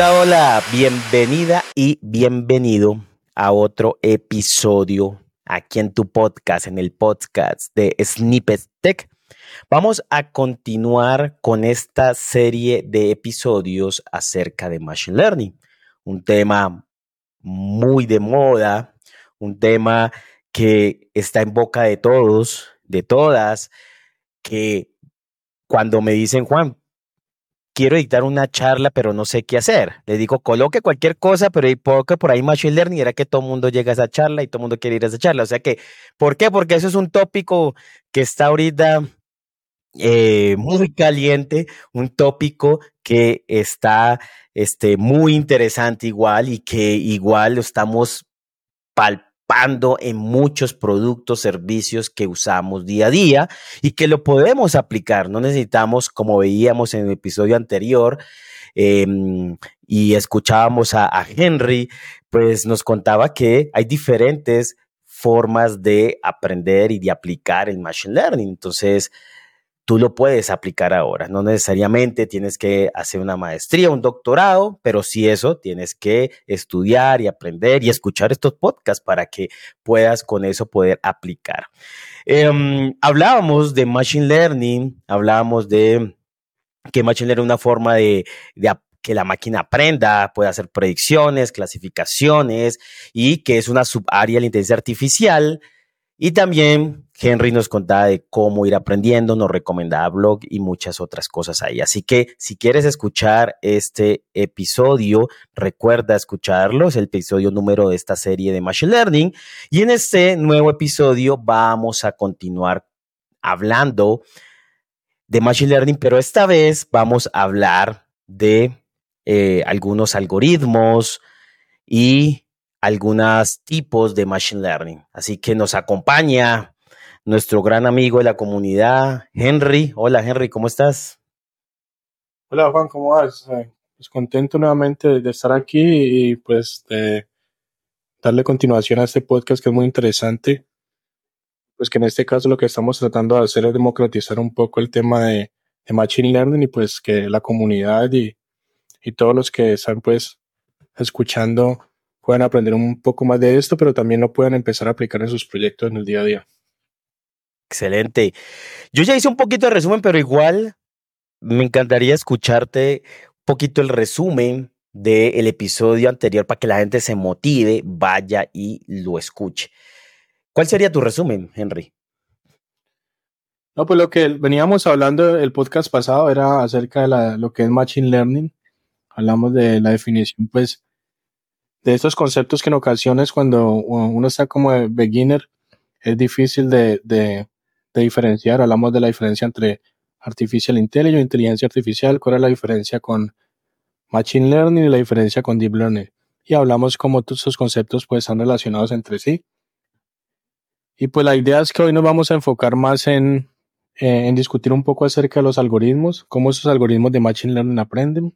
Hola, hola, bienvenida y bienvenido a otro episodio aquí en tu podcast, en el podcast de Snippet Tech. Vamos a continuar con esta serie de episodios acerca de Machine Learning, un tema muy de moda, un tema que está en boca de todos, de todas, que cuando me dicen, Juan, quiero editar una charla, pero no sé qué hacer. Le digo, coloque cualquier cosa, pero que por ahí Machine Learning era que todo el mundo llega a esa charla y todo el mundo quiere ir a esa charla. O sea que, ¿por qué? Porque eso es un tópico que está ahorita eh, muy caliente, un tópico que está este, muy interesante igual y que igual lo estamos palpando en muchos productos, servicios que usamos día a día y que lo podemos aplicar. No necesitamos, como veíamos en el episodio anterior, em, y escuchábamos a, a Henry, pues nos contaba que hay diferentes formas de aprender y de aplicar el machine learning. Entonces, tú lo puedes aplicar ahora. No necesariamente tienes que hacer una maestría, un doctorado, pero sí eso, tienes que estudiar y aprender y escuchar estos podcasts para que puedas con eso poder aplicar. Em, hablábamos de Machine Learning, hablábamos de que Machine Learning es una forma de, que la máquina aprenda, puede hacer predicciones, clasificaciones y que es una subárea de la inteligencia artificial y también Henry nos contaba de cómo ir aprendiendo, nos recomendaba blog y muchas otras cosas ahí. Así que si quieres escuchar este episodio, recuerda escucharlo. Es el episodio número de esta serie de Machine Learning. Y en este nuevo episodio vamos a continuar hablando de Machine Learning, pero esta vez vamos a hablar de eh, algunos algoritmos y algunos tipos de Machine Learning. Así que nos acompaña nuestro gran amigo de la comunidad, Henry. Hola Henry, ¿cómo estás? Hola Juan, ¿cómo vas? Pues contento nuevamente de estar aquí y pues de darle continuación a este podcast que es muy interesante. Pues que en este caso lo que estamos tratando de hacer es democratizar un poco el tema de, Machine Learning y pues que la comunidad y, y todos los que están pues escuchando puedan aprender un poco más de esto, pero también lo puedan empezar a aplicar en sus proyectos en el día a día. Excelente. Yo ya hice un poquito de resumen, pero igual me encantaría escucharte un poquito el resumen del episodio anterior para que la gente se motive, vaya y lo escuche. ¿Cuál sería tu resumen, Henry? No, pues lo que veníamos hablando el podcast pasado era acerca de lo que es Machine Learning. Hablamos de la definición, pues, de estos conceptos que en ocasiones cuando uno está como beginner es difícil de, de, diferenciar. Hablamos de la diferencia entre artificial intelligence, inteligencia artificial, cuál es la diferencia con machine learning y la diferencia con deep learning. Y hablamos cómo todos estos conceptos pues están relacionados entre sí. Y pues la idea es que hoy nos vamos a enfocar más en, en discutir un poco acerca de los algoritmos, cómo esos algoritmos de machine learning aprenden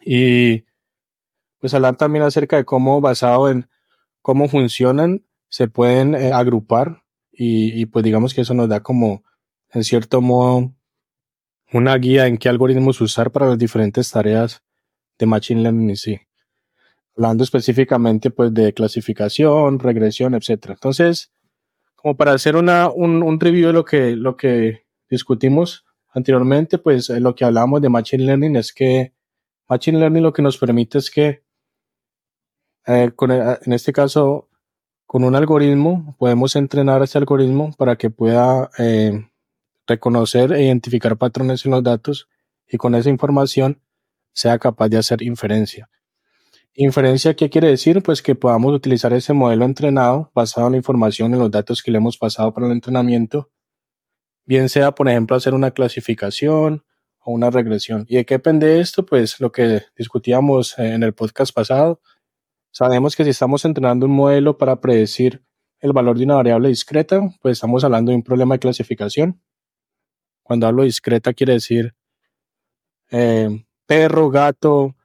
y pues hablar también acerca de cómo basado en cómo funcionan se pueden eh, agrupar y, pues digamos que eso nos da como en cierto modo una guía en qué algoritmos usar para las diferentes tareas de Machine Learning y sí. Hablando específicamente pues de clasificación, regresión, etc. Entonces, como para hacer una, un, un review de lo que, lo que discutimos anteriormente, pues eh, lo que hablamos de Machine Learning es que Machine Learning lo que nos permite es que eh, en este caso, con un algoritmo, podemos entrenar ese algoritmo para que pueda eh, reconocer e identificar patrones en los datos y con esa información sea capaz de hacer inferencia. Inferencia, ¿qué quiere decir? Pues que podamos utilizar ese modelo entrenado basado en la información en los datos que le hemos pasado para el entrenamiento, bien sea, por ejemplo, hacer una clasificación o una regresión. ¿Y de qué depende esto? Pues lo que discutíamos en el podcast pasado, Sabemos que si estamos entrenando un modelo para predecir el valor de una variable discreta, pues estamos hablando de un problema de clasificación. Cuando hablo discreta quiere decir eh, perro, gato,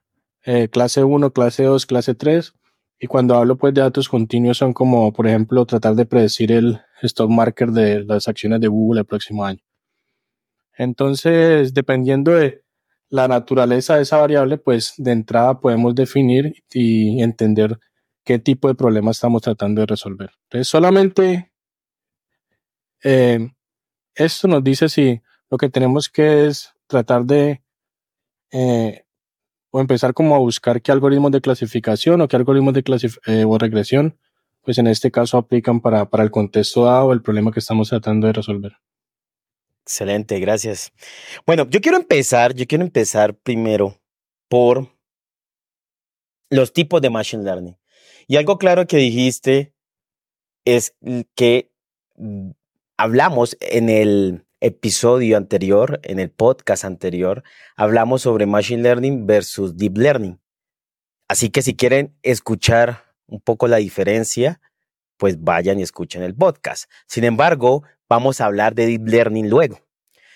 eh, clase 1, clase 2, clase 3. Y cuando hablo pues de datos continuos son como, por ejemplo, tratar de predecir el stock marker de las acciones de Google el próximo año. Entonces, dependiendo de la naturaleza de esa variable, pues de entrada podemos definir y entender qué tipo de problema estamos tratando de resolver. Entonces, solamente eh, esto nos dice si lo que tenemos que es tratar de eh, o empezar como a buscar qué algoritmos de clasificación o qué algoritmos de eh, o regresión, pues en este caso aplican para, para el contexto dado o el problema que estamos tratando de resolver. Excelente, gracias. Bueno, yo quiero empezar, yo quiero empezar primero por los tipos de Machine Learning. Y algo claro que dijiste es que mm, hablamos en el episodio anterior, en el podcast anterior, hablamos sobre Machine Learning versus Deep Learning. Así que si quieren escuchar un poco la diferencia, pues vayan y escuchen el podcast. Sin embargo, vamos a hablar de Deep Learning luego.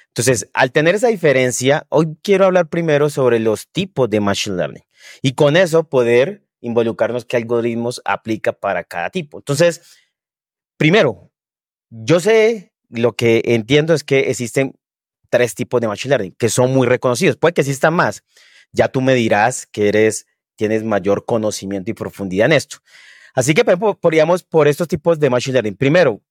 Entonces, al tener esa diferencia, hoy quiero hablar primero sobre los tipos de Machine Learning y con eso poder involucrarnos qué algoritmos aplica para cada tipo. Entonces, primero, yo sé lo que entiendo es que existen tres tipos de Machine Learning que son muy reconocidos. Puede que existan más. Ya tú me dirás que eres, tienes mayor conocimiento y profundidad en esto. Así que podríamos por estos tipos de Machine Learning. Primero,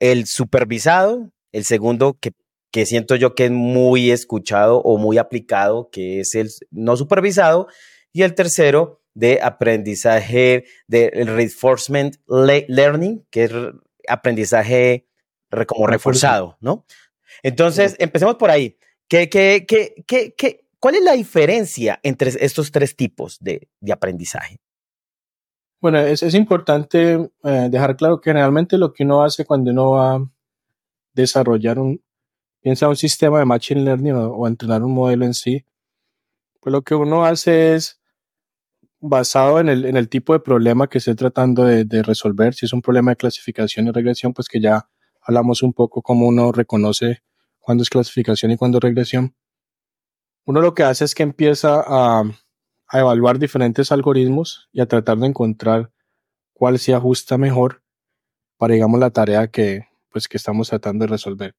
el supervisado. El segundo, que, que siento yo que es muy escuchado o muy aplicado, que es el no supervisado. Y el tercero, de aprendizaje de reinforcement learning, que es aprendizaje como reforzado, ¿no? Entonces, empecemos por ahí. ¿Qué, qué, qué, qué, qué, cuál es la diferencia entre estos tres tipos de, de aprendizaje? Bueno, es, es importante eh, dejar claro que generalmente lo que uno hace cuando uno va a desarrollar un, piensa un sistema de machine learning o, entrenar un modelo en sí, pues lo que uno hace es basado en el, en el tipo de problema que esté tratando de, de, resolver. Si es un problema de clasificación y regresión, pues que ya hablamos un poco cómo uno reconoce cuándo es clasificación y cuándo es regresión. Uno lo que hace es que empieza a, a evaluar diferentes algoritmos y a tratar de encontrar cuál se ajusta mejor para, digamos, la tarea que, pues, que estamos tratando de resolver.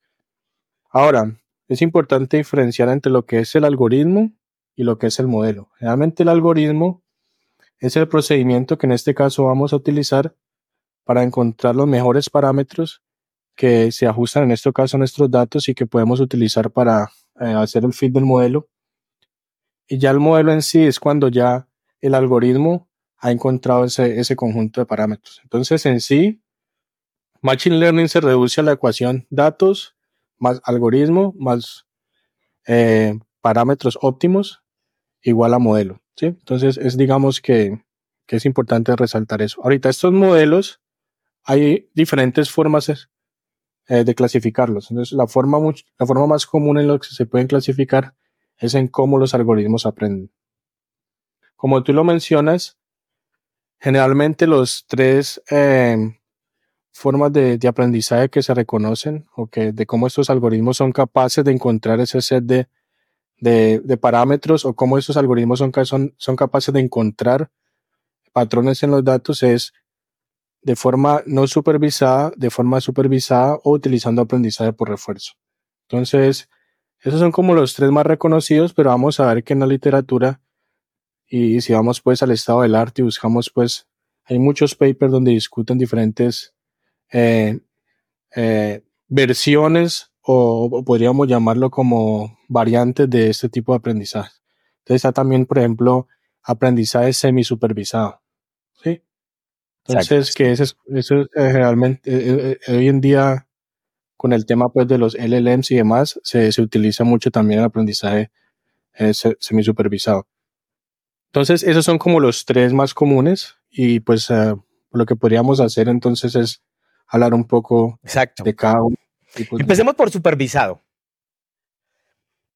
Ahora, es importante diferenciar entre lo que es el algoritmo y lo que es el modelo. Realmente el algoritmo es el procedimiento que en este caso vamos a utilizar para encontrar los mejores parámetros que se ajustan en este caso a nuestros datos y que podemos utilizar para eh, hacer el fit del modelo. Y ya el modelo en sí es cuando ya el algoritmo ha encontrado ese, ese conjunto de parámetros. Entonces, en sí, Machine Learning se reduce a la ecuación datos más algoritmo más eh, parámetros óptimos igual a modelo. ¿sí? Entonces, es digamos que, que es importante resaltar eso. Ahorita, estos modelos, hay diferentes formas eh, de clasificarlos. Entonces, la forma, la forma más común en la que se pueden clasificar es en cómo los algoritmos aprenden. Como tú lo mencionas, generalmente los tres eh, formas de, de, aprendizaje que se reconocen o que de cómo estos algoritmos son capaces de encontrar ese set de, de, de parámetros o cómo estos algoritmos son, son, son capaces de encontrar patrones en los datos es de forma no supervisada, de forma supervisada o utilizando aprendizaje por refuerzo. Entonces, esos son como los tres más reconocidos, pero vamos a ver que en la literatura y si vamos pues al estado del arte y buscamos pues, hay muchos papers donde discuten diferentes eh, eh, versiones o, podríamos llamarlo como variantes de este tipo de aprendizaje. Entonces está también, por ejemplo, aprendizaje semi-supervisado. ¿sí? Entonces, que eso es, eso es realmente, eh, eh, hoy en día, con el tema pues de los LLMs y demás, se, se utiliza mucho también el aprendizaje eh, semi-supervisado. Entonces, esos son como los tres más comunes y pues eh, lo que podríamos hacer entonces es hablar un poco Exacto. de cada uno. Empecemos por supervisado.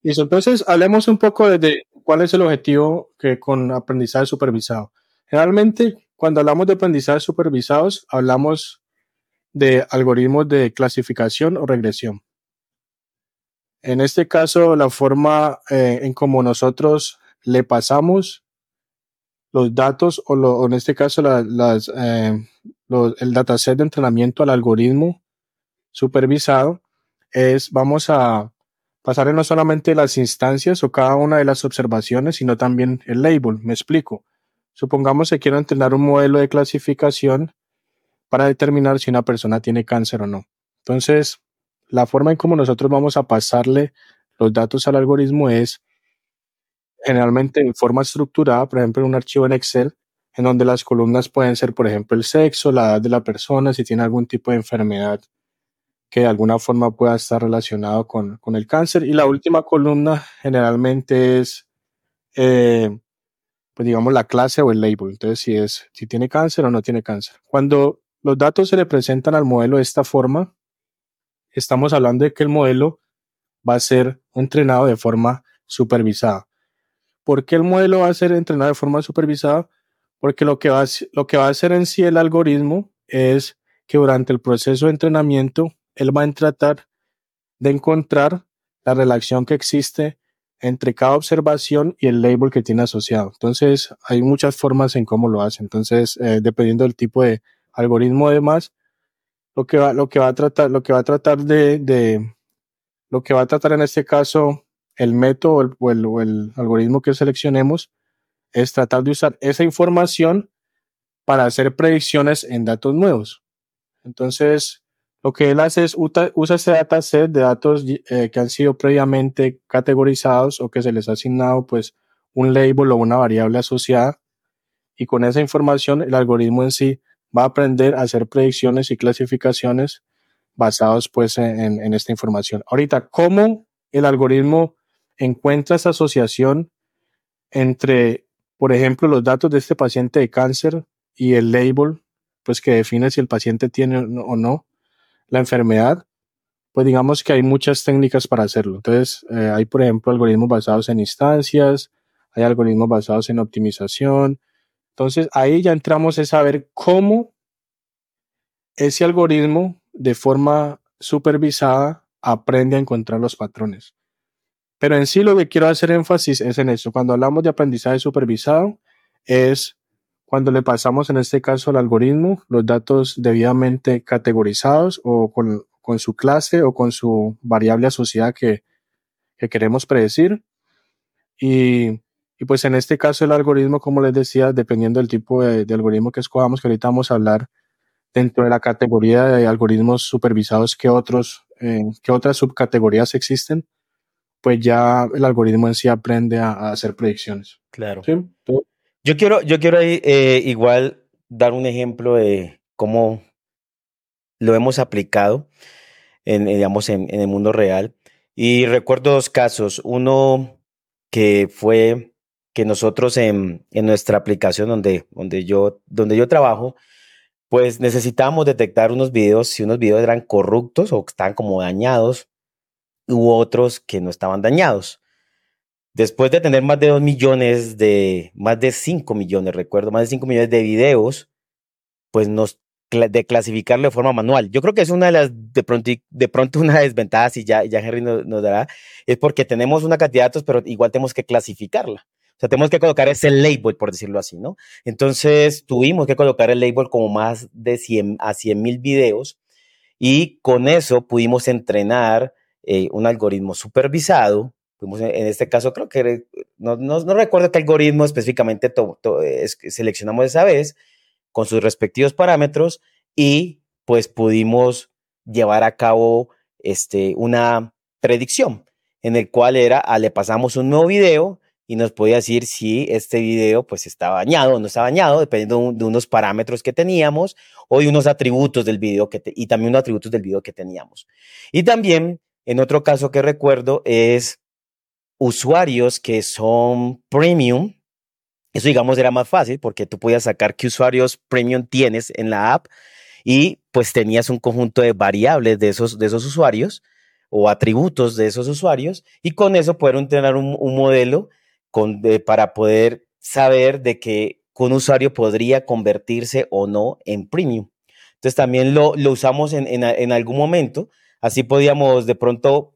Listo, entonces hablemos un poco de, de, cuál es el objetivo que con aprendizaje supervisado. Generalmente cuando hablamos de aprendizaje supervisados, hablamos de algoritmos de clasificación o regresión. En este caso, la forma eh, en como nosotros le pasamos los datos o, en este caso eh, el dataset de entrenamiento al algoritmo supervisado es vamos a, pasarle no solamente las instancias o cada una de las observaciones, sino también el label. Me explico. Supongamos que quiero entrenar un modelo de clasificación para determinar si una persona tiene cáncer o no. Entonces, la forma en cómo nosotros vamos a pasarle los datos al algoritmo es generalmente en forma estructurada, por ejemplo, en un archivo en Excel, en donde las columnas pueden ser, por ejemplo, el sexo, la edad de la persona, si tiene algún tipo de enfermedad que de alguna forma pueda estar relacionado con, el cáncer. Y la última columna generalmente es, eh, pues digamos, la clase o el label. Entonces, si es, si tiene cáncer o no tiene cáncer. Cuando los datos se le presentan al modelo de esta forma, estamos hablando de que el modelo va a ser entrenado de forma supervisada. ¿Por qué el modelo va a ser entrenado de forma supervisada? Porque lo que va a, hacer en sí el algoritmo es que durante el proceso de entrenamiento él va a tratar de encontrar la relación que existe entre cada observación y el label que tiene asociado. Entonces, hay muchas formas en cómo lo hace. Entonces, eh, dependiendo del tipo de algoritmo, además, lo que va, lo que va a tratar, lo que va a tratar de, de lo que va a tratar en este caso el método o el, el algoritmo que seleccionemos es tratar de usar esa información para hacer predicciones en datos nuevos. Entonces, lo que él hace es usa ese dataset de datos eh, que han sido previamente categorizados o que se les ha asignado pues un label o una variable asociada y con esa información el algoritmo en sí va a aprender a hacer predicciones y clasificaciones basados pues en, esta información. Ahorita, ¿cómo el algoritmo encuentra esa asociación entre, por ejemplo, los datos de este paciente de cáncer y el label, pues que define si el paciente tiene o no la enfermedad, pues digamos que hay muchas técnicas para hacerlo. Entonces, eh, hay, por ejemplo, algoritmos basados en instancias, hay algoritmos basados en optimización. Entonces, ahí ya entramos a saber cómo ese algoritmo, de forma supervisada, aprende a encontrar los patrones. Pero en sí lo que quiero hacer énfasis es en eso. Cuando hablamos de aprendizaje supervisado, es cuando le pasamos en este caso al algoritmo los datos debidamente categorizados o con, su clase o con su variable asociada que, queremos predecir. Y, pues en este caso el algoritmo, como les decía, dependiendo del tipo de, algoritmo que escogamos, que ahorita vamos a hablar dentro de la categoría de algoritmos supervisados que otros, eh, que otras subcategorías existen, pues ya el algoritmo en sí aprende a, hacer predicciones. Claro. ¿Sí? Yo quiero, yo quiero eh, igual dar un ejemplo de cómo lo hemos aplicado en, eh, digamos, en, el mundo real. Y recuerdo dos casos. Uno que fue que nosotros en, nuestra aplicación donde, donde, yo, donde yo trabajo, pues necesitábamos detectar unos videos, si unos videos eran corruptos o estaban como dañados, u otros que no estaban dañados. Después de tener más de 2 millones de, más de 5 millones, recuerdo, más de 5 millones de videos, pues nos de clasificarlo de forma manual. Yo creo que es una de las, de pronto, de pronto una desventaja, y ya, ya Henry nos, nos, dará, es porque tenemos una cantidad de datos, pero igual tenemos que clasificarla. O sea, tenemos que colocar ese label, por decirlo así, ¿no? Entonces, tuvimos que colocar el label como más de 100 a 100 mil videos y con eso pudimos entrenar eh, un algoritmo supervisado en este caso, creo que no, no, recuerdo qué algoritmo específicamente seleccionamos esa vez con sus respectivos parámetros y pues pudimos llevar a cabo este, una predicción en el cual era, ah, le pasamos un nuevo video y nos podía decir si este video pues está bañado o no está bañado, dependiendo de unos parámetros que teníamos o de unos atributos del video que y también unos atributos del video que teníamos. Y también, en otro caso que recuerdo, es usuarios que son premium, eso digamos era más fácil porque tú podías sacar qué usuarios premium tienes en la app y pues tenías un conjunto de variables de esos, de esos usuarios o atributos de esos usuarios y con eso poder entrenar un, modelo para poder saber de que un usuario podría convertirse o no en premium. Entonces también lo, usamos en algún momento, así podíamos de pronto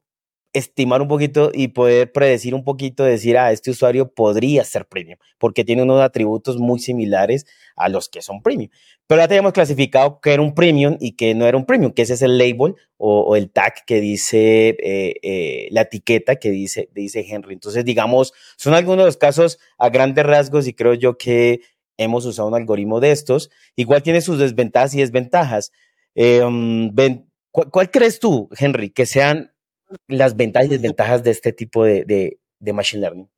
estimar un poquito y poder predecir un poquito, decir, ah, este usuario podría ser premium, porque tiene unos atributos muy similares a los que son premium. Pero ya teníamos clasificado que era un premium y que no era un premium, que ese es el label o, el tag que dice eh, eh, la etiqueta que dice, dice Henry. Entonces, digamos, son algunos de los casos a grandes rasgos y creo yo que hemos usado un algoritmo de estos. Igual tiene sus desventajas y desventajas. Um, ¿cuál, crees tú, Henry, que sean las ventajas y desventajas de este tipo de, Machine Learning?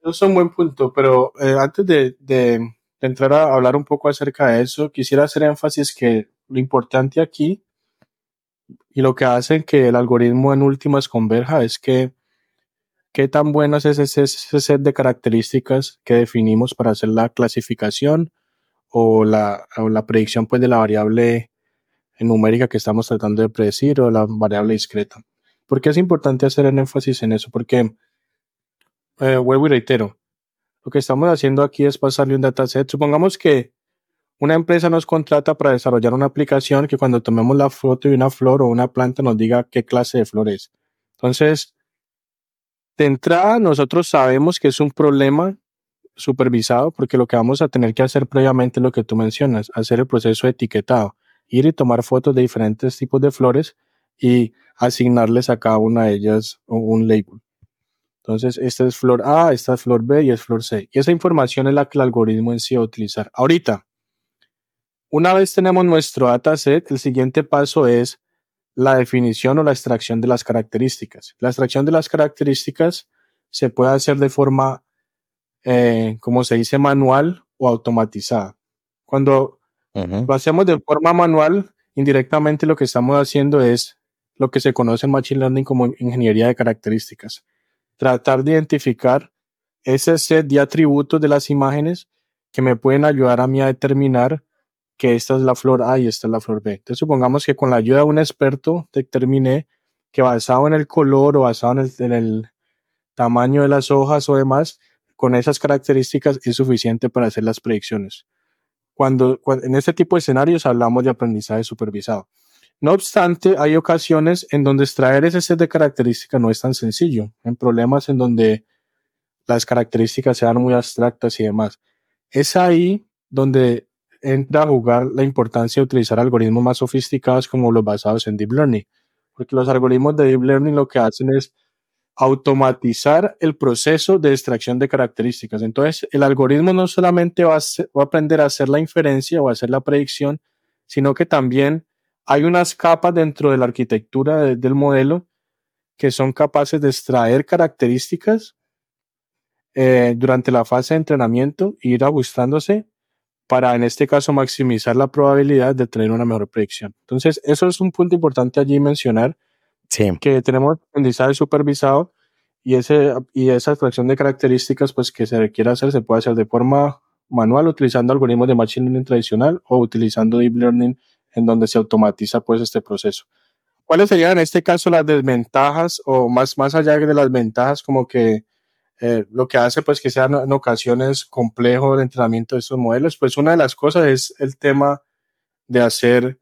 Eso es un buen punto, pero eh, antes de, entrar a hablar un poco acerca de eso, quisiera hacer énfasis que lo importante aquí y lo que hace que el algoritmo en últimas converja es que qué tan bueno es ese, set de características que definimos para hacer la clasificación o la, o la predicción pues, de la variable numérica que estamos tratando de predecir o la variable discreta. ¿Por qué es importante hacer el énfasis en eso? Porque, eh, vuelvo y reitero, lo que estamos haciendo aquí es pasarle un dataset. Supongamos que una empresa nos contrata para desarrollar una aplicación que cuando tomemos la foto de una flor o una planta nos diga qué clase de flor es. Entonces, de entrada, nosotros sabemos que es un problema supervisado porque lo que vamos a tener que hacer previamente es lo que tú mencionas, hacer el proceso de etiquetado, ir y tomar fotos de diferentes tipos de flores y asignarles a cada una de ellas un label. Entonces, esta es flor A, esta es flor B y es flor C. Y esa información es la que el algoritmo en sí va a utilizar. Ahorita, una vez tenemos nuestro dataset, el siguiente paso es la definición o la extracción de las características. La extracción de las características se puede hacer de forma, eh, como se dice, manual o automatizada. Cuando lo hacemos de forma manual, indirectamente lo que estamos haciendo es lo que se conoce en Machine Learning como ingeniería de características. Tratar de identificar ese set de atributos de las imágenes que me pueden ayudar a mí a determinar que esta es la flor A y esta es la flor B. Entonces supongamos que con la ayuda de un experto determiné que basado en el color o basado en el, tamaño de las hojas o demás, con esas características es suficiente para hacer las predicciones. Cuando, en este tipo de escenarios hablamos de aprendizaje supervisado. No obstante, hay ocasiones en donde extraer ese set de características no es tan sencillo, en problemas en donde las características sean muy abstractas y demás. Es ahí donde entra a jugar la importancia de utilizar algoritmos más sofisticados como los basados en Deep Learning, porque los algoritmos de Deep Learning lo que hacen es automatizar el proceso de extracción de características. Entonces, el algoritmo no solamente va a, va a aprender a hacer la inferencia o a hacer la predicción, sino que también hay unas capas dentro de la arquitectura del modelo que son capaces de extraer características eh, durante la fase de entrenamiento e ir ajustándose para, en este caso, maximizar la probabilidad de tener una mejor predicción. Entonces, eso es un punto importante allí mencionar, que tenemos aprendizaje supervisado y, ese, y esa extracción de características pues, que se requiere hacer se puede hacer de forma manual utilizando algoritmos de Machine Learning tradicional o utilizando Deep Learning en donde se automatiza pues este proceso. ¿Cuáles serían en este caso las desventajas o más, más allá de las ventajas como que eh, lo que hace pues que sean en ocasiones complejo el entrenamiento de estos modelos? Pues una de las cosas es el tema de hacer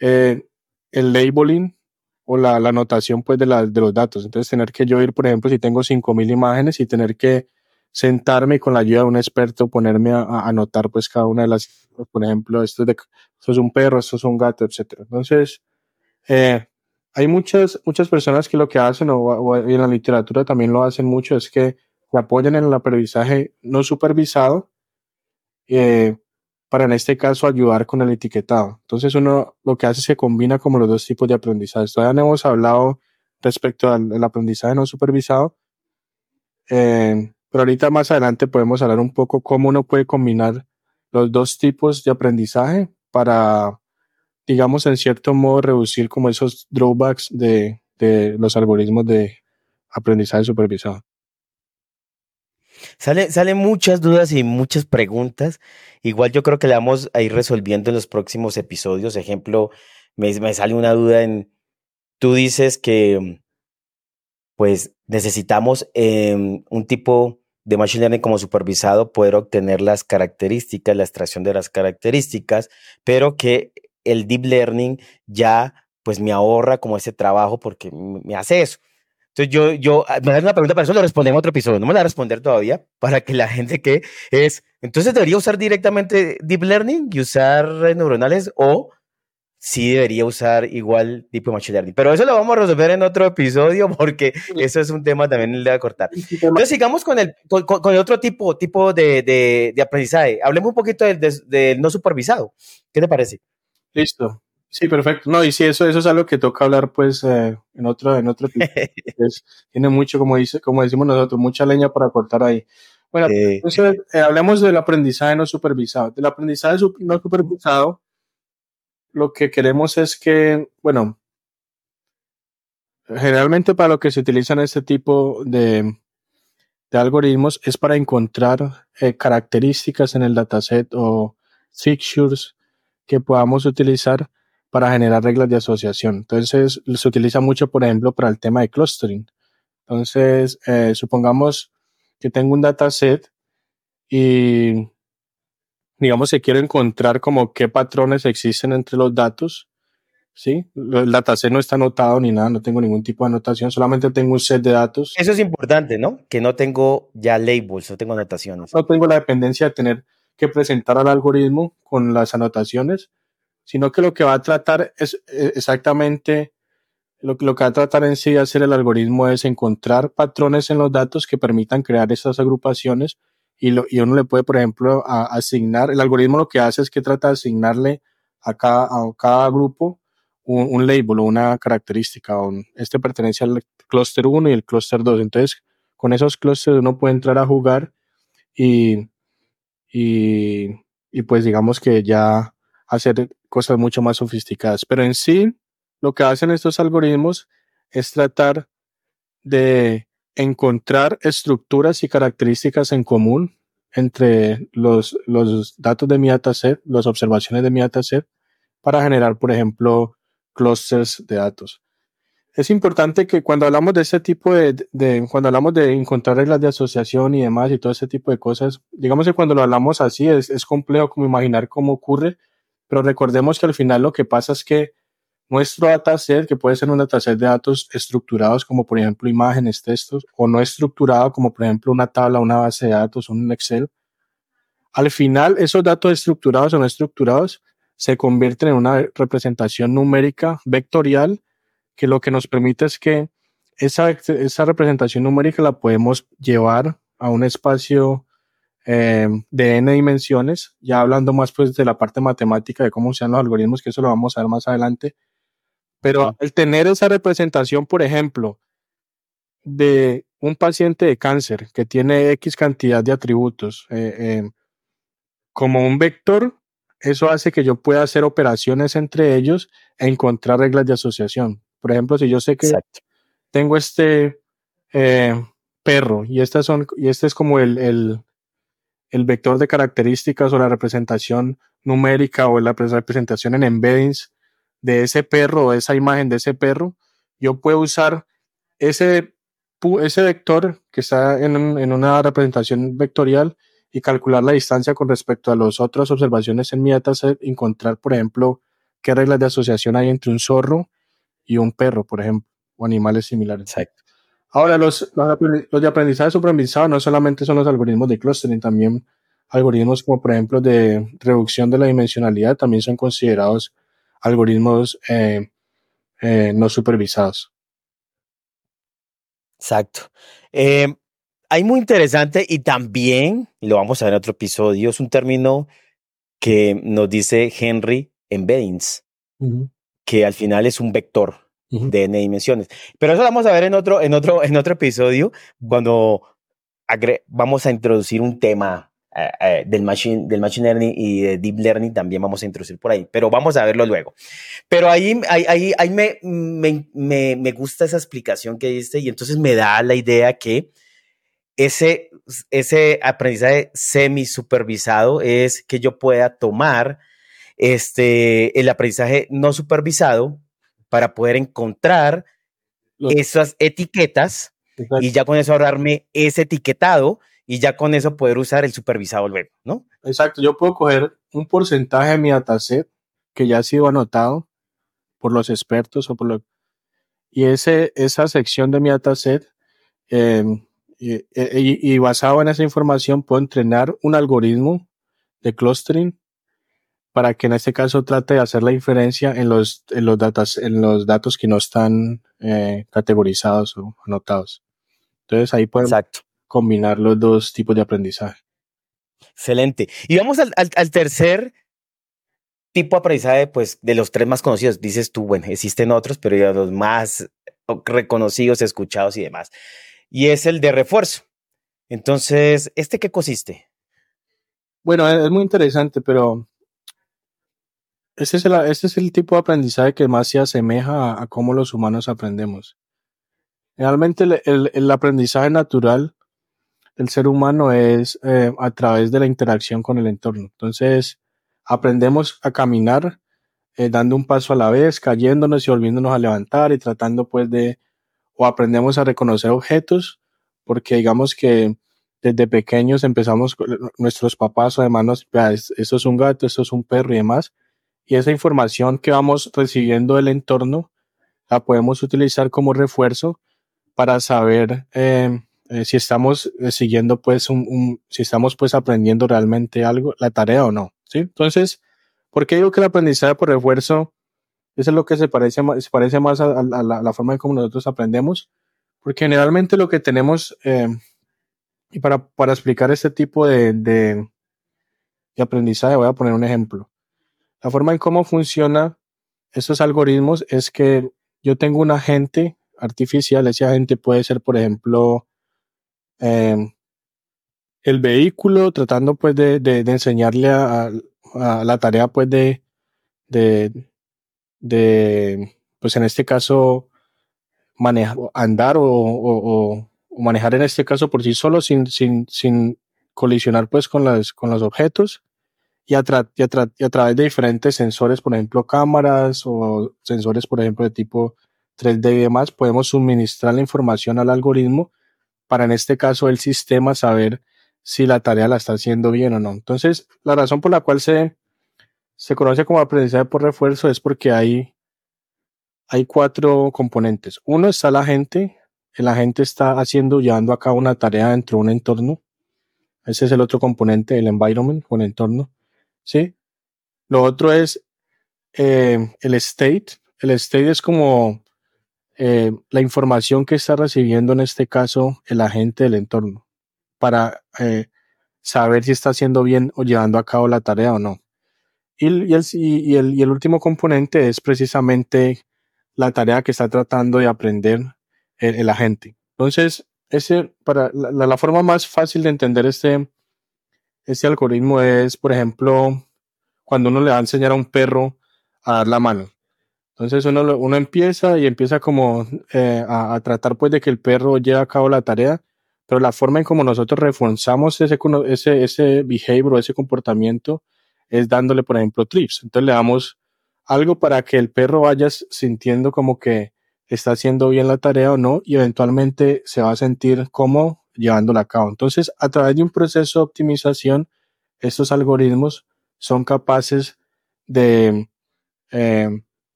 eh, el labeling o la, la anotación pues de, la, de los datos. Entonces tener que yo ir, por ejemplo, si tengo 5.000 imágenes y tener que sentarme con la ayuda de un experto, ponerme a, anotar pues cada una de las, por ejemplo, esto es, de, esto es un perro, esto es un gato, etcétera. Entonces, eh, hay muchas, muchas personas que lo que hacen, o, en la literatura también lo hacen mucho, es que se apoyan en el aprendizaje no supervisado, eh, para en este caso ayudar con el etiquetado. Entonces uno lo que hace es que combina como los dos tipos de aprendizaje. Todavía no hemos hablado respecto al, aprendizaje no supervisado, eh, pero ahorita más adelante podemos hablar un poco cómo uno puede combinar los dos tipos de aprendizaje para, digamos, en cierto modo reducir como esos drawbacks de, de los algoritmos de aprendizaje supervisado. Sale, salen muchas dudas y muchas preguntas. Igual yo creo que le vamos a ir resolviendo en los próximos episodios. Ejemplo, me, me sale una duda en, tú dices que pues necesitamos em, un tipo de Machine Learning como supervisado poder obtener las características, la extracción de las características, pero que el Deep Learning ya pues me ahorra como ese trabajo porque me hace eso. Entonces yo, yo, ah, me das una pregunta para eso, lo respondemos en otro episodio. No me la voy a responder todavía para que la gente que es, entonces debería usar directamente Deep Learning y usar redes neuronales o sí debería usar igual Deep Machine Learning. Pero eso lo vamos a resolver en otro episodio porque eso es un tema también le voy a cortar. Entonces sigamos con el, con, el otro tipo, tipo de, de, aprendizaje. Hablemos un poquito del, del no supervisado. ¿Qué te parece? Listo. Sí, perfecto. No, y sí, eso, eso es algo que toca hablar pues eh, en otro, en otro tiene mucho, como dice, como decimos nosotros, mucha leña para cortar ahí. Bueno, entonces eh, hablemos del aprendizaje no supervisado. Del aprendizaje no supervisado, lo que queremos es que, bueno, generalmente para lo que se utilizan este tipo de, de algoritmos es para encontrar eh, características en el dataset o fixtures que podamos utilizar para generar reglas de asociación. Entonces, se utiliza mucho, por ejemplo, para el tema de clustering. Entonces, eh, supongamos que tengo un dataset y, digamos, que quiero encontrar como qué patrones existen entre los datos. ¿Sí? El dataset no está anotado ni nada, no tengo ningún tipo de anotación, solamente tengo un set de datos. Eso es importante, ¿no? Que no tengo ya labels, no tengo anotaciones. No tengo la dependencia de tener que presentar al algoritmo con las anotaciones, sino que lo que va a tratar es eh, exactamente lo, lo que va a tratar en sí de hacer el algoritmo es encontrar patrones en los datos que permitan crear esas agrupaciones y, lo, y uno le puede, por ejemplo, asignar, el algoritmo lo que hace es que trata de asignarle a cada, a cada grupo un, un label o una característica. este pertenece al clúster 1 y el clúster 2. Entonces, con esos clústeres uno puede entrar a jugar y, y, y pues digamos que ya hacer cosas mucho más sofisticadas. Pero en sí, lo que hacen estos algoritmos es tratar de encontrar estructuras y características en común entre los, los datos de mi dataset, las observaciones de mi dataset, para generar, por ejemplo, clusters de datos. Es importante que cuando hablamos de ese tipo de, de, cuando hablamos de encontrar reglas de asociación y demás y todo ese tipo de cosas, digamos que cuando lo hablamos así es, es complejo como imaginar cómo ocurre, pero recordemos que al final lo que pasa es que nuestro dataset, que puede ser un dataset de datos estructurados como por ejemplo imágenes, textos, o no estructurado como por ejemplo una tabla, una base de datos, un Excel, al final esos datos estructurados o no estructurados se convierten en una representación numérica vectorial que lo que nos permite es que esa, esa representación numérica la podemos llevar a un espacio eh, de n dimensiones, ya hablando más pues de la parte matemática de cómo sean los algoritmos, que eso lo vamos a ver más adelante. Pero el tener esa representación, por ejemplo, de un paciente de cáncer que tiene X cantidad de atributos eh, eh, como un vector, eso hace que yo pueda hacer operaciones entre ellos e encontrar reglas de asociación. Por ejemplo, si yo sé que tengo este perro y estas son y este es como el, el, el vector de características o la representación numérica o la representación en embeddings de ese perro o esa imagen de ese perro, yo puedo usar ese, ese vector que está en, en una representación vectorial y calcular la distancia con respecto a las otras observaciones en mi dataset, encontrar, por ejemplo, qué reglas de asociación hay entre un zorro y un perro, por ejemplo, o animales similares. Exacto. Ahora, los, los, de aprendizaje supervisado no solamente son los algoritmos de clustering, también algoritmos como por ejemplo de reducción de la dimensionalidad también son considerados algoritmos eh, eh, no supervisados. Exacto. Eh, hay muy interesante y también, y lo vamos a ver en otro episodio, es un término que nos dice Henry embeddings, que al final es un vector de n dimensiones. Pero eso lo vamos a ver en otro, en otro, en otro episodio cuando vamos a introducir un tema eh, eh, del, machine, del machine learning y de deep learning también vamos a introducir por ahí, pero vamos a verlo luego. Pero ahí, ahí, ahí, me, me, me, me, gusta esa explicación que diste y entonces me da la idea que ese, ese aprendizaje semi supervisado es que yo pueda tomar este, el aprendizaje no supervisado para poder encontrar esas etiquetas y ya con eso ahorrarme ese etiquetado y ya con eso poder usar el supervisado luego, ¿no? Exacto, yo puedo coger un porcentaje de mi dataset que ya ha sido anotado por los expertos o por lo y ese, esa sección de mi dataset, em, y, y, basado en esa información puedo entrenar un algoritmo de clustering para que en este caso trate de hacer la diferencia en los, en los, datos, en los datos que no están eh, categorizados o anotados. Entonces ahí pueden combinar los dos tipos de aprendizaje. Excelente. Y vamos al, al, tercer tipo de aprendizaje, pues de los tres más conocidos. Dices tú, bueno, existen otros, pero ya los más reconocidos, escuchados y demás. Y es el de refuerzo. Entonces, ¿este qué consiste? Bueno, es muy interesante, pero ese es, el, es el tipo de aprendizaje que más se asemeja a, cómo los humanos aprendemos. Realmente el, aprendizaje natural del ser humano es eh, a través de la interacción con el entorno. Entonces, aprendemos a caminar eh, dando un paso a la vez, cayéndonos y volviéndonos a levantar y tratando pues de, o aprendemos a reconocer objetos, porque digamos que desde pequeños empezamos, nuestros papás o hermanos, esto es un gato, esto es un perro y demás, y esa información que vamos recibiendo del entorno la podemos utilizar como refuerzo para saber eh, eh, si estamos eh, siguiendo pues un, si estamos pues aprendiendo realmente algo, la tarea o no, ¿sí? Entonces, ¿por qué digo que el aprendizaje por refuerzo es lo que se parece, se parece más a, la, forma en cómo nosotros aprendemos? Porque generalmente lo que tenemos, y para, para explicar este tipo de, de, de aprendizaje, voy a poner un ejemplo. La forma en cómo funciona estos algoritmos es que yo tengo un agente artificial, ese agente puede ser, por ejemplo, em, el vehículo, tratando pues de, enseñarle a, la tarea pues de, pues en este caso, manejar, andar o, manejar en este caso por sí solo sin, sin, sin colisionar pues con, las, con los objetos. Y a, través de diferentes sensores, por ejemplo, cámaras o sensores, por ejemplo, de tipo 3D y demás, podemos suministrar la información al algoritmo para, en este caso, el sistema saber si la tarea la está haciendo bien o no. Entonces, la razón por la cual se, se conoce como aprendizaje por refuerzo es porque hay, hay cuatro componentes. Uno está la gente, el agente está haciendo, llevando a cabo una tarea dentro de un entorno. Ese es el otro componente, el environment o entorno. ¿sí? Lo otro es eh, el state. El state es como eh, la información que está recibiendo en este caso el agente del entorno para eh, saber si está haciendo bien o llevando a cabo la tarea o no. Y, el, y, el, último componente es precisamente la tarea que está tratando de aprender el, agente. Entonces, ese, para la, la, forma más fácil de entender este, este algoritmo es, por ejemplo, cuando uno le va a enseñar a un perro a dar la mano. Entonces uno, uno empieza y empieza como eh, a, tratar pues de que el perro lleve a cabo la tarea, pero la forma en como nosotros reforzamos ese, ese, ese behavior ese comportamiento es dándole, por ejemplo, trips. Entonces le damos algo para que el perro vaya sintiendo como que está haciendo bien la tarea o no y eventualmente se va a sentir como llevándola a cabo. Entonces, a través de un proceso de optimización, estos algoritmos son capaces de eh,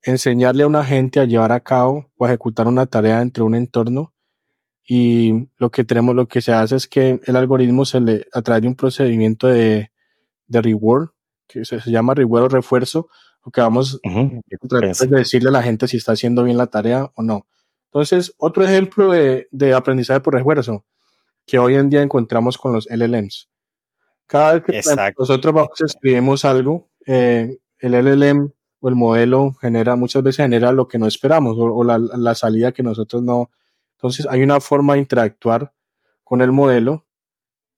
enseñarle a una gente a llevar a cabo o ejecutar una tarea dentro de un entorno y lo que tenemos, lo que se hace es que el algoritmo se le, a través de un procedimiento de, de reward, que se, llama reward o refuerzo, lo que vamos a tratar de decirle a la gente si está haciendo bien la tarea o no. Entonces, otro ejemplo de, de aprendizaje por refuerzo que hoy en día encontramos con los LLMs. Cada vez que nosotros escribimos algo, eh, el LLM el modelo genera, muchas veces genera lo que no esperamos o, la, la, salida que nosotros no. Entonces hay una forma de interactuar con el modelo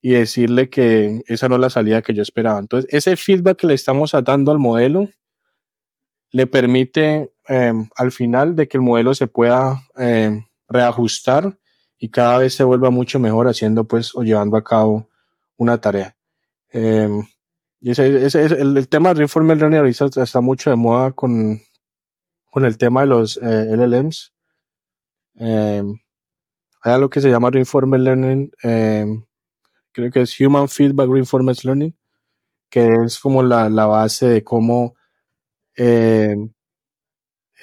y decirle que esa no es la salida que yo esperaba. Entonces ese feedback que le estamos dando al modelo le permite eh, al final de que el modelo se pueda eh, reajustar y cada vez se vuelva mucho mejor haciendo pues o llevando a cabo una tarea. Em, y ese, ese, el, tema de Reinforcement Learning ahorita está mucho de moda con, con el tema de los eh, LLMs. Em, hay algo que se llama Reinforcement Learning, em, creo que es Human Feedback Reinforcement Learning, que es como la, la base de cómo eh,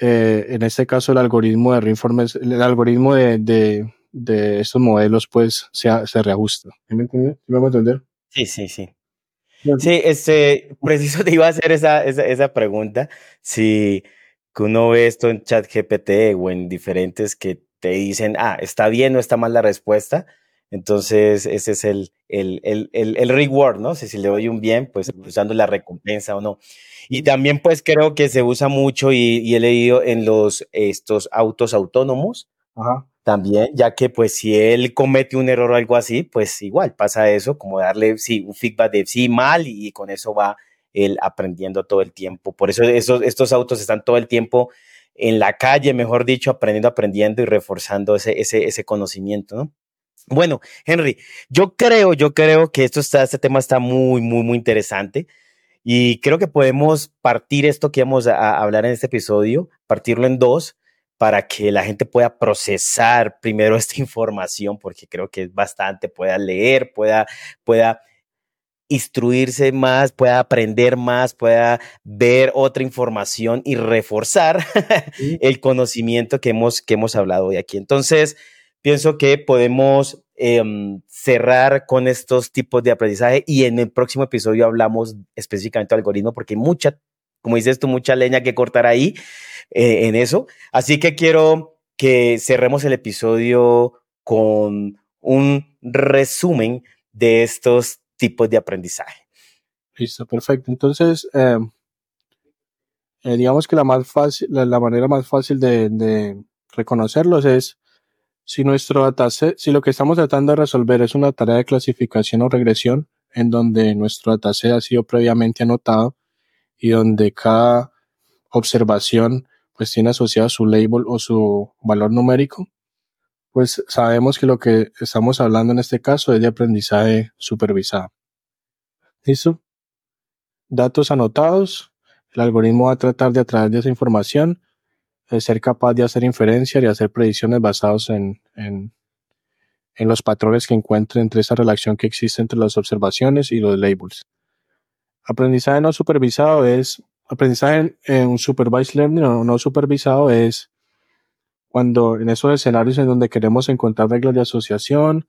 en este caso el algoritmo de reinformes, el algoritmo de, de, de estos modelos pues se, se reajusta. ¿Me entiendes? ¿Me a entender? Sí, sí, sí. Sí, este, preciso te iba a hacer esa, esa, esa pregunta. Si que uno ve esto en ChatGPT o en diferentes que te dicen, ah, está bien o está mal la respuesta, entonces ese es el, el, el, el, reward, ¿no? Si, si le doy un bien, pues usando la recompensa o no. Y también pues creo que se usa mucho y, y he leído en los, estos autos autónomos, Ajá también, ya que pues si él comete un error o algo así, pues igual pasa eso, como darle sí, un feedback de sí mal y, con eso va él aprendiendo todo el tiempo. Por eso esos, estos autos están todo el tiempo en la calle, mejor dicho, aprendiendo, aprendiendo y reforzando ese, ese, ese conocimiento, ¿no? Bueno, Henry, yo creo, yo creo que esto está, este tema está muy, muy, muy interesante. Y creo que podemos partir esto que vamos a hablar en este episodio, partirlo en dos para que la gente pueda procesar primero esta información, porque creo que es bastante, pueda leer, pueda, pueda instruirse más, pueda aprender más, pueda ver otra información y reforzar el conocimiento que hemos, que hemos hablado hoy aquí. Entonces, pienso que podemos em, cerrar con estos tipos de aprendizaje y en el próximo episodio hablamos específicamente de algoritmo porque hay mucha, como dices tú, mucha leña que cortar ahí eh, en eso. Así que quiero que cerremos el episodio con un resumen de estos tipos de aprendizaje. Listo, perfecto. Entonces, eh, eh, digamos que la más fácil, la, manera más fácil de, reconocerlos es si nuestro dataset, si lo que estamos tratando de resolver es una tarea de clasificación o regresión, en donde nuestro dataset ha sido previamente anotado y donde cada observación pues tiene asociado su label o su valor numérico, pues sabemos que lo que estamos hablando en este caso es de aprendizaje supervisado. ¿Listo? Datos anotados. El algoritmo va a tratar de a través de esa información de ser capaz de hacer inferencias y hacer predicciones basadas en, en, en los patrones que encuentre entre esa relación que existe entre las observaciones y los labels. Aprendizaje no supervisado es aprendizaje en un supervised learning o no supervisado es cuando en esos escenarios en donde queremos encontrar reglas de asociación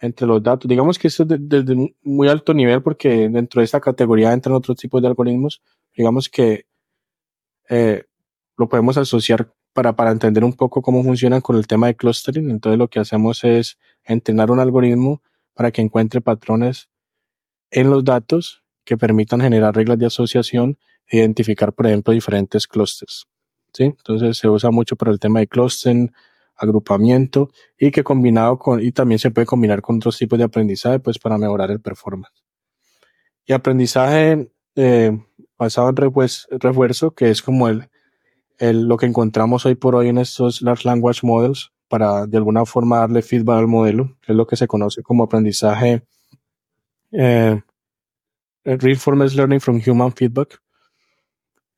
entre los datos, digamos que esto es desde muy alto nivel porque dentro de esta categoría entran otros tipos de algoritmos, digamos que eh, lo podemos asociar para, para entender un poco cómo funcionan con el tema de clustering. Entonces lo que hacemos es entrenar un algoritmo para que encuentre patrones en los datos que permitan generar reglas de asociación identificar, por ejemplo, diferentes clusters. ¿sí? Entonces se usa mucho para el tema de clustering, agrupamiento y que combinado con, y también se puede combinar con otros tipos de aprendizaje, pues para mejorar el performance. Y aprendizaje eh, basado en refuerzo, que es como el, lo que encontramos hoy por hoy en estos Large Language Models para de alguna forma darle feedback al modelo, que es lo que se conoce como aprendizaje eh, Reinforcement Learning from Human Feedback.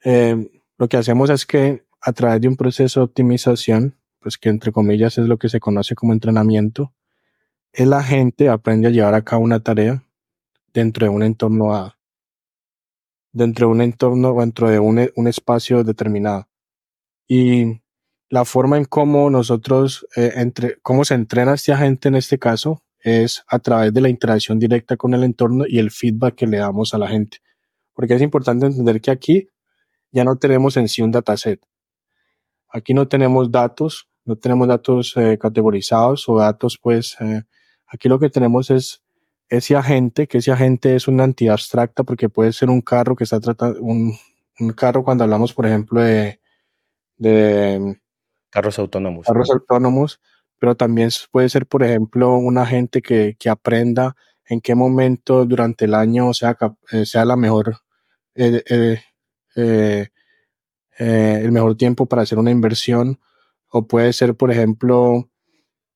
Eh, lo que hacemos es que a través de un proceso de optimización, pues que entre comillas es lo que se conoce como entrenamiento, el agente aprende a llevar a cabo una tarea dentro de un entorno A, dentro de un entorno o dentro de un, un espacio determinado. Y la forma en cómo nosotros, eh, entre, cómo se entrena este agente en este caso, es a través de la interacción directa con el entorno y el feedback que le damos a la gente. Porque es importante entender que aquí ya no tenemos en sí un dataset. Aquí no tenemos datos, no tenemos datos eh, categorizados o datos, pues, eh, aquí lo que tenemos es ese agente, que ese agente es una entidad abstracta porque puede ser un carro que está tratando, un, un carro cuando hablamos, por ejemplo, de, de carros autónomos. Carros autónomos, pero también puede ser, por ejemplo, un agente que, que aprenda en qué momento durante el año sea, eh, sea la mejor eh, eh, eh, el mejor tiempo para hacer una inversión o puede ser, por ejemplo,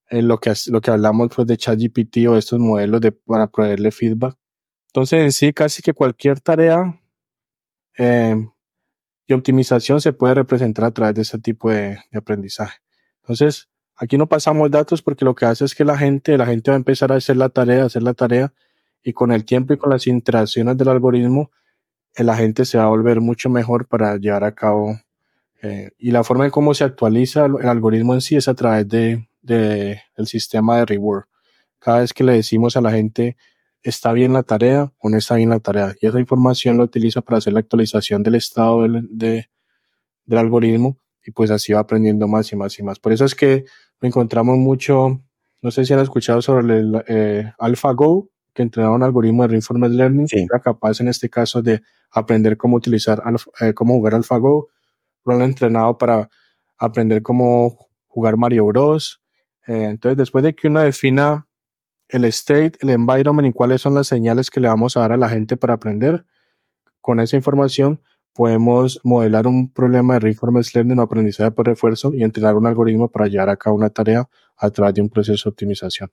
en lo que, lo que hablamos pues, de ChatGPT o estos modelos de, para proveerle feedback. Entonces, en sí, casi que cualquier tarea eh, de optimización se puede representar a través de ese tipo de, de, aprendizaje. Entonces, aquí no pasamos datos porque lo que hace es que la gente, la gente va a empezar a hacer la tarea, a hacer la tarea, y con el tiempo y con las interacciones del algoritmo, el agente se va a volver mucho mejor para llevar a cabo Eh, y la forma en cómo se actualiza el, algoritmo en sí es a través de, de, del sistema de reward. Cada vez que le decimos a la gente está bien la tarea o no está bien la tarea. Y esa información la utiliza para hacer la actualización del estado del, de, del algoritmo y pues así va aprendiendo más y más y más. Por eso es que encontramos mucho, no sé si han escuchado sobre el eh, AlphaGo, que entrenaba un algoritmo de Reinforcement Learning, que era capaz en este caso de aprender cómo utilizar, eh, cómo jugar AlphaGo, lo han entrenado para aprender cómo jugar Mario Bros. Eh, entonces, después de que uno defina el state, el environment y cuáles son las señales que le vamos a dar a la gente para aprender, con esa información podemos modelar un problema de reinforcement learning o aprendizaje por refuerzo y entrenar un algoritmo para llevar a cabo una tarea a través de un proceso de optimización.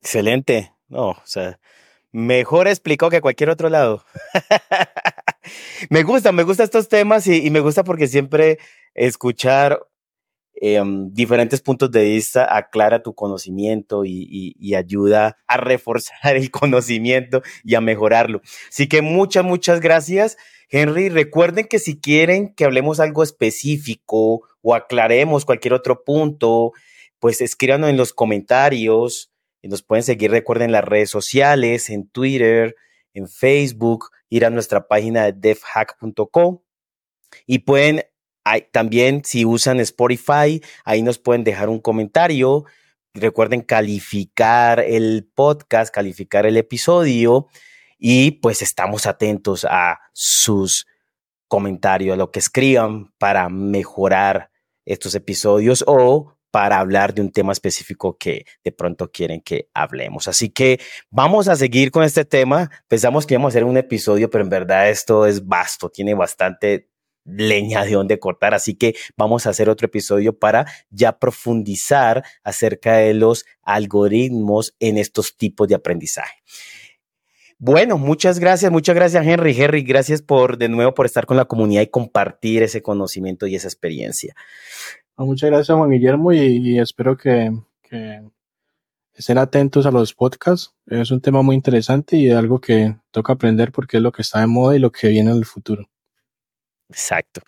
Excelente. No, o sea, mejor explicado que cualquier otro lado. me gusta, me gustan estos temas y, me gusta porque siempre escuchar em, diferentes puntos de vista aclara tu conocimiento y, ayuda a reforzar el conocimiento y a mejorarlo. Así que muchas, muchas gracias. Henry, recuerden que si quieren que hablemos algo específico o aclaremos cualquier otro punto, pues escríbanos en los comentarios. Y nos pueden seguir, recuerden, en las redes sociales, en Twitter, en Facebook, ir a nuestra página de devhack.com y pueden también, si usan Spotify, ahí nos pueden dejar un comentario. Recuerden calificar el podcast, calificar el episodio y pues estamos atentos a sus comentarios, a lo que escriban para mejorar estos episodios o para hablar de un tema específico que de pronto quieren que hablemos. Así que vamos a seguir con este tema. Pensamos que íbamos a hacer un episodio, pero en verdad esto es vasto, tiene bastante leña de donde cortar, así que vamos a hacer otro episodio para ya profundizar acerca de los algoritmos en estos tipos de aprendizaje. Bueno, muchas gracias, muchas gracias Henry. Henry, gracias por de nuevo por estar con la comunidad y compartir ese conocimiento y esa experiencia. Ah, muchas gracias Juan Guillermo y, espero que, estén atentos a los podcasts. Es un tema muy interesante y algo que toca aprender porque es lo que está de moda y lo que viene en el futuro. Exacto.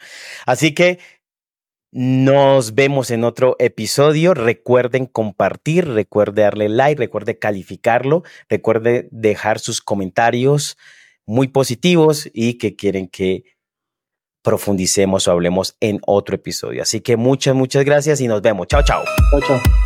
Así que nos vemos en otro episodio. Recuerden compartir, recuerde darle like, recuerde calificarlo, recuerde dejar sus comentarios muy positivos y que quieren que profundicemos o hablemos en otro episodio. Así que muchas, muchas gracias y nos vemos. Chao, chao. Chao, chao.